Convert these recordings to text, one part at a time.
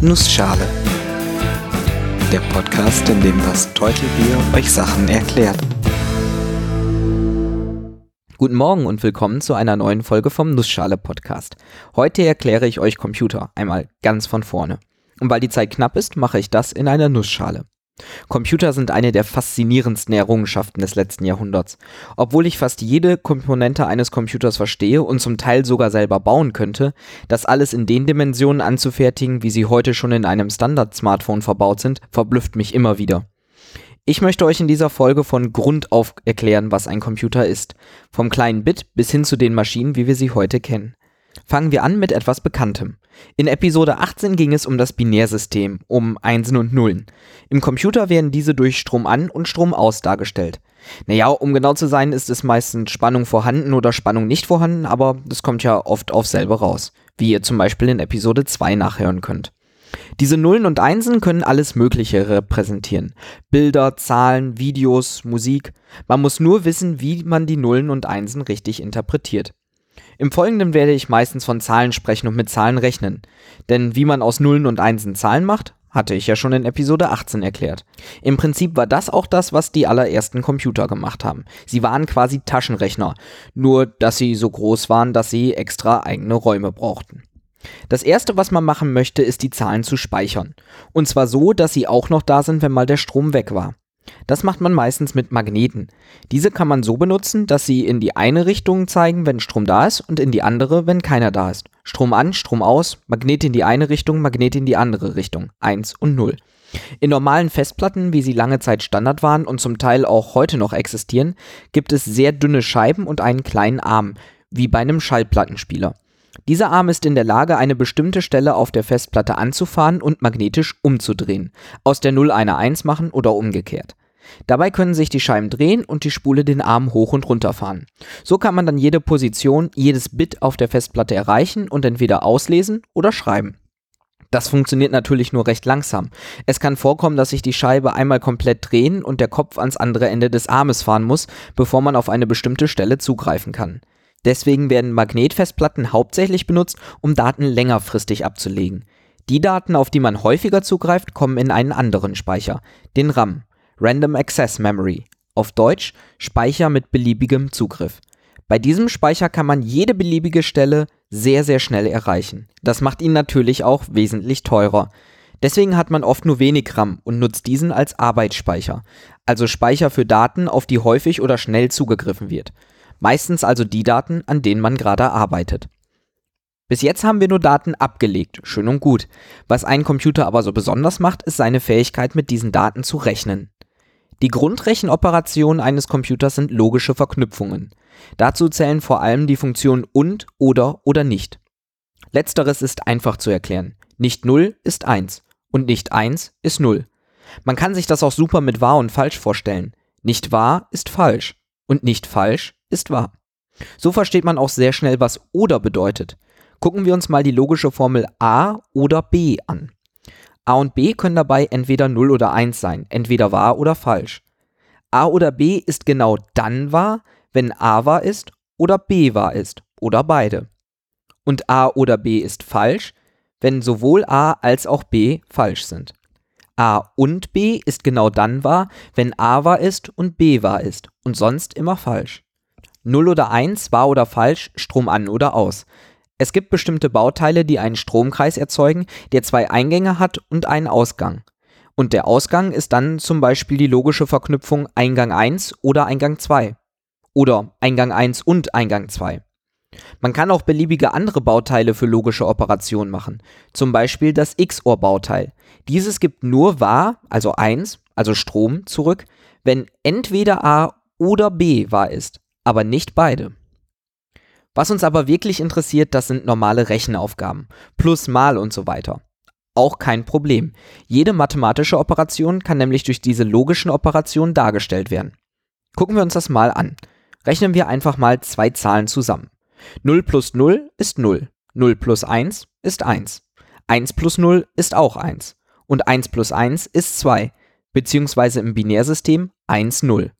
Nussschale. Der Podcast, in dem das Teutelbier euch Sachen erklärt. Guten Morgen und willkommen zu einer neuen Folge vom Nussschale Podcast. Heute erkläre ich euch Computer einmal ganz von vorne. Und weil die Zeit knapp ist, mache ich das in einer Nussschale. Computer sind eine der faszinierendsten Errungenschaften des letzten Jahrhunderts. Obwohl ich fast jede Komponente eines Computers verstehe und zum Teil sogar selber bauen könnte, das alles in den Dimensionen anzufertigen, wie sie heute schon in einem Standard-Smartphone verbaut sind, verblüfft mich immer wieder. Ich möchte euch in dieser Folge von Grund auf erklären, was ein Computer ist. Vom kleinen Bit bis hin zu den Maschinen, wie wir sie heute kennen. Fangen wir an mit etwas Bekanntem. In Episode 18 ging es um das Binärsystem, um Einsen und Nullen. Im Computer werden diese durch Strom an und Strom aus dargestellt. Naja, um genau zu sein, ist es meistens Spannung vorhanden oder Spannung nicht vorhanden, aber das kommt ja oft auf selber raus, wie ihr zum Beispiel in Episode 2 nachhören könnt. Diese Nullen und Einsen können alles Mögliche repräsentieren. Bilder, Zahlen, Videos, Musik. Man muss nur wissen, wie man die Nullen und Einsen richtig interpretiert. Im Folgenden werde ich meistens von Zahlen sprechen und mit Zahlen rechnen. Denn wie man aus Nullen und Einsen Zahlen macht, hatte ich ja schon in Episode 18 erklärt. Im Prinzip war das auch das, was die allerersten Computer gemacht haben. Sie waren quasi Taschenrechner, nur dass sie so groß waren, dass sie extra eigene Räume brauchten. Das erste, was man machen möchte, ist die Zahlen zu speichern. Und zwar so, dass sie auch noch da sind, wenn mal der Strom weg war. Das macht man meistens mit Magneten. Diese kann man so benutzen, dass sie in die eine Richtung zeigen, wenn Strom da ist und in die andere, wenn keiner da ist. Strom an, Strom aus, Magnet in die eine Richtung, Magnet in die andere Richtung. 1 und 0. In normalen Festplatten, wie sie lange Zeit Standard waren und zum Teil auch heute noch existieren, gibt es sehr dünne Scheiben und einen kleinen Arm, wie bei einem Schallplattenspieler. Dieser Arm ist in der Lage, eine bestimmte Stelle auf der Festplatte anzufahren und magnetisch umzudrehen, aus der 0 eine 1 machen oder umgekehrt. Dabei können sich die Scheiben drehen und die Spule den Arm hoch und runter fahren. So kann man dann jede Position, jedes Bit auf der Festplatte erreichen und entweder auslesen oder schreiben. Das funktioniert natürlich nur recht langsam. Es kann vorkommen, dass sich die Scheibe einmal komplett drehen und der Kopf ans andere Ende des Armes fahren muss, bevor man auf eine bestimmte Stelle zugreifen kann. Deswegen werden Magnetfestplatten hauptsächlich benutzt, um Daten längerfristig abzulegen. Die Daten, auf die man häufiger zugreift, kommen in einen anderen Speicher, den RAM. Random Access Memory, auf Deutsch Speicher mit beliebigem Zugriff. Bei diesem Speicher kann man jede beliebige Stelle sehr, sehr schnell erreichen. Das macht ihn natürlich auch wesentlich teurer. Deswegen hat man oft nur wenig RAM und nutzt diesen als Arbeitsspeicher, also Speicher für Daten, auf die häufig oder schnell zugegriffen wird. Meistens also die Daten, an denen man gerade arbeitet. Bis jetzt haben wir nur Daten abgelegt, schön und gut. Was einen Computer aber so besonders macht, ist seine Fähigkeit, mit diesen Daten zu rechnen. Die Grundrechenoperationen eines Computers sind logische Verknüpfungen. Dazu zählen vor allem die Funktionen und, oder oder nicht. Letzteres ist einfach zu erklären. Nicht 0 ist 1 und nicht 1 ist 0. Man kann sich das auch super mit wahr und falsch vorstellen. Nicht wahr ist falsch und nicht falsch ist wahr. So versteht man auch sehr schnell, was oder bedeutet. Gucken wir uns mal die logische Formel a oder b an. A und B können dabei entweder 0 oder 1 sein, entweder wahr oder falsch. A oder B ist genau dann wahr, wenn A wahr ist oder B wahr ist oder beide. Und A oder B ist falsch, wenn sowohl A als auch B falsch sind. A und B ist genau dann wahr, wenn A wahr ist und B wahr ist und sonst immer falsch. 0 oder 1, wahr oder falsch, Strom an oder aus. Es gibt bestimmte Bauteile, die einen Stromkreis erzeugen, der zwei Eingänge hat und einen Ausgang. Und der Ausgang ist dann zum Beispiel die logische Verknüpfung Eingang 1 oder Eingang 2. Oder Eingang 1 und Eingang 2. Man kann auch beliebige andere Bauteile für logische Operationen machen, zum Beispiel das XOR-Bauteil. Dieses gibt nur wahr, also 1, also Strom, zurück, wenn entweder A oder B wahr ist, aber nicht beide. Was uns aber wirklich interessiert, das sind normale Rechenaufgaben. Plus, mal und so weiter. Auch kein Problem. Jede mathematische Operation kann nämlich durch diese logischen Operationen dargestellt werden. Gucken wir uns das mal an. Rechnen wir einfach mal zwei Zahlen zusammen. 0 plus 0 ist 0. 0 plus 1 ist 1. 1 plus 0 ist auch 1. Und 1 plus 1 ist 2, beziehungsweise im Binärsystem 1, 0.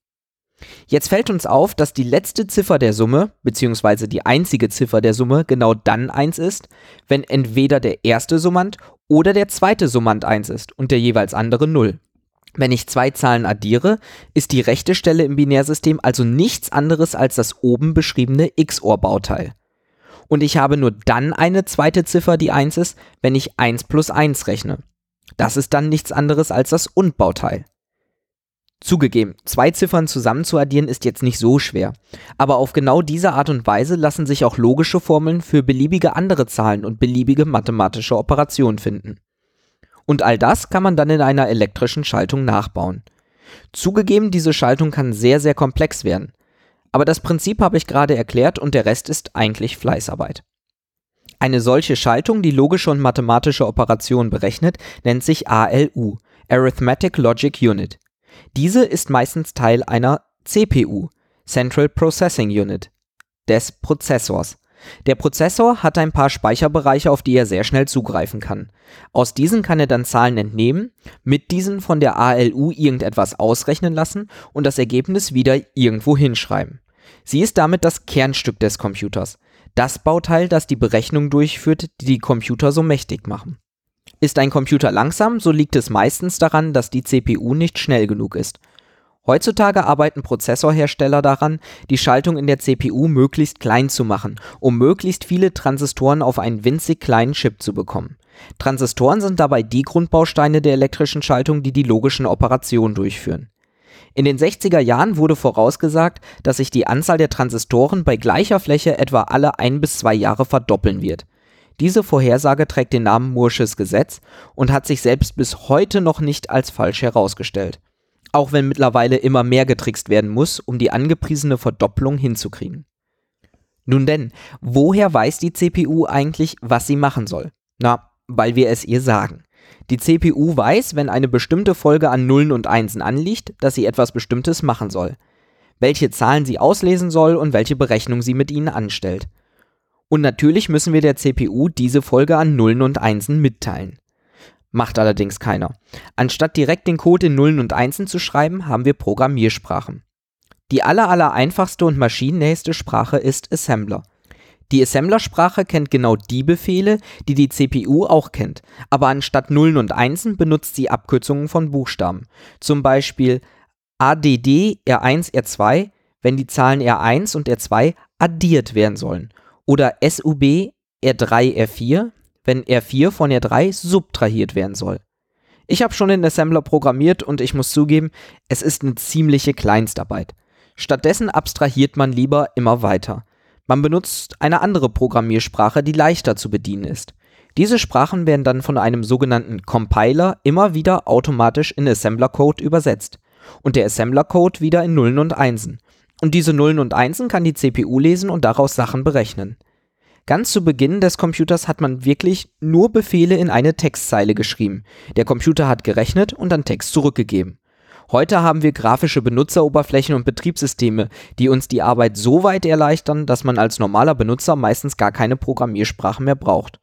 Jetzt fällt uns auf, dass die letzte Ziffer der Summe, beziehungsweise die einzige Ziffer der Summe, genau dann 1 ist, wenn entweder der erste Summand oder der zweite Summand 1 ist und der jeweils andere 0. Wenn ich zwei Zahlen addiere, ist die rechte Stelle im Binärsystem also nichts anderes als das oben beschriebene XOR-Bauteil. Und ich habe nur dann eine zweite Ziffer, die 1 ist, wenn ich 1 plus 1 rechne. Das ist dann nichts anderes als das Und-Bauteil. Zugegeben, zwei Ziffern zusammen zu addieren ist jetzt nicht so schwer. Aber auf genau diese Art und Weise lassen sich auch logische Formeln für beliebige andere Zahlen und beliebige mathematische Operationen finden. Und all das kann man dann in einer elektrischen Schaltung nachbauen. Zugegeben, diese Schaltung kann sehr, sehr komplex werden. Aber das Prinzip habe ich gerade erklärt und der Rest ist eigentlich Fleißarbeit. Eine solche Schaltung, die logische und mathematische Operationen berechnet, nennt sich ALU, Arithmetic Logic Unit. Diese ist meistens Teil einer CPU, Central Processing Unit, des Prozessors. Der Prozessor hat ein paar Speicherbereiche, auf die er sehr schnell zugreifen kann. Aus diesen kann er dann Zahlen entnehmen, mit diesen von der ALU irgendetwas ausrechnen lassen und das Ergebnis wieder irgendwo hinschreiben. Sie ist damit das Kernstück des Computers, das Bauteil, das die Berechnung durchführt, die die Computer so mächtig machen. Ist ein Computer langsam, so liegt es meistens daran, dass die CPU nicht schnell genug ist. Heutzutage arbeiten Prozessorhersteller daran, die Schaltung in der CPU möglichst klein zu machen, um möglichst viele Transistoren auf einen winzig kleinen Chip zu bekommen. Transistoren sind dabei die Grundbausteine der elektrischen Schaltung, die die logischen Operationen durchführen. In den 60er Jahren wurde vorausgesagt, dass sich die Anzahl der Transistoren bei gleicher Fläche etwa alle ein bis zwei Jahre verdoppeln wird. Diese Vorhersage trägt den Namen Moore's Gesetz und hat sich selbst bis heute noch nicht als falsch herausgestellt. Auch wenn mittlerweile immer mehr getrickst werden muss, um die angepriesene Verdopplung hinzukriegen. Nun denn, woher weiß die CPU eigentlich, was sie machen soll? Na, weil wir es ihr sagen. Die CPU weiß, wenn eine bestimmte Folge an Nullen und Einsen anliegt, dass sie etwas Bestimmtes machen soll. Welche Zahlen sie auslesen soll und welche Berechnung sie mit ihnen anstellt. Und natürlich müssen wir der CPU diese Folge an Nullen und Einsen mitteilen. Macht allerdings keiner. Anstatt direkt den Code in Nullen und Einsen zu schreiben, haben wir Programmiersprachen. Die aller, aller einfachste und maschinennächste Sprache ist Assembler. Die Assembler-Sprache kennt genau die Befehle, die die CPU auch kennt, aber anstatt Nullen und Einsen benutzt sie Abkürzungen von Buchstaben. Zum Beispiel ADD R1 R2, wenn die Zahlen R1 und R2 addiert werden sollen. Oder SUB R3 R4, wenn R4 von R3 subtrahiert werden soll. Ich habe schon in Assembler programmiert und ich muss zugeben, es ist eine ziemliche Kleinstarbeit. Stattdessen abstrahiert man lieber immer weiter. Man benutzt eine andere Programmiersprache, die leichter zu bedienen ist. Diese Sprachen werden dann von einem sogenannten Compiler immer wieder automatisch in Assembler-Code übersetzt und der Assembler-Code wieder in Nullen und Einsen. Und diese Nullen und Einsen kann die CPU lesen und daraus Sachen berechnen. Ganz zu Beginn des Computers hat man wirklich nur Befehle in eine Textzeile geschrieben. Der Computer hat gerechnet und dann Text zurückgegeben. Heute haben wir grafische Benutzeroberflächen und Betriebssysteme, die uns die Arbeit so weit erleichtern, dass man als normaler Benutzer meistens gar keine Programmiersprache mehr braucht.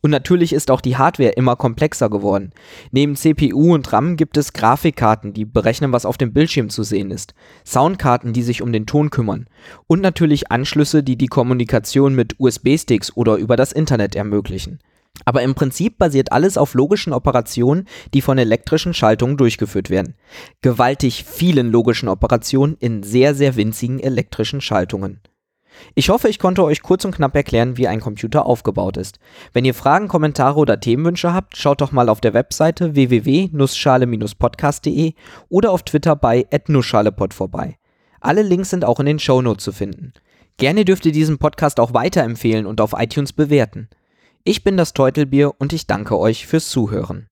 Und natürlich ist auch die Hardware immer komplexer geworden. Neben CPU und RAM gibt es Grafikkarten, die berechnen, was auf dem Bildschirm zu sehen ist, Soundkarten, die sich um den Ton kümmern und natürlich Anschlüsse, die die Kommunikation mit USB-Sticks oder über das Internet ermöglichen. Aber im Prinzip basiert alles auf logischen Operationen, die von elektrischen Schaltungen durchgeführt werden. Gewaltig vielen logischen Operationen in sehr, sehr winzigen elektrischen Schaltungen. Ich hoffe, ich konnte euch kurz und knapp erklären, wie ein Computer aufgebaut ist. Wenn ihr Fragen, Kommentare oder Themenwünsche habt, schaut doch mal auf der Webseite www.nussschale-podcast.de oder auf Twitter bei @nussschalepod vorbei. Alle Links sind auch in den Shownotes zu finden. Gerne dürft ihr diesen Podcast auch weiterempfehlen und auf iTunes bewerten. Ich bin das Teutelbier und ich danke euch fürs Zuhören.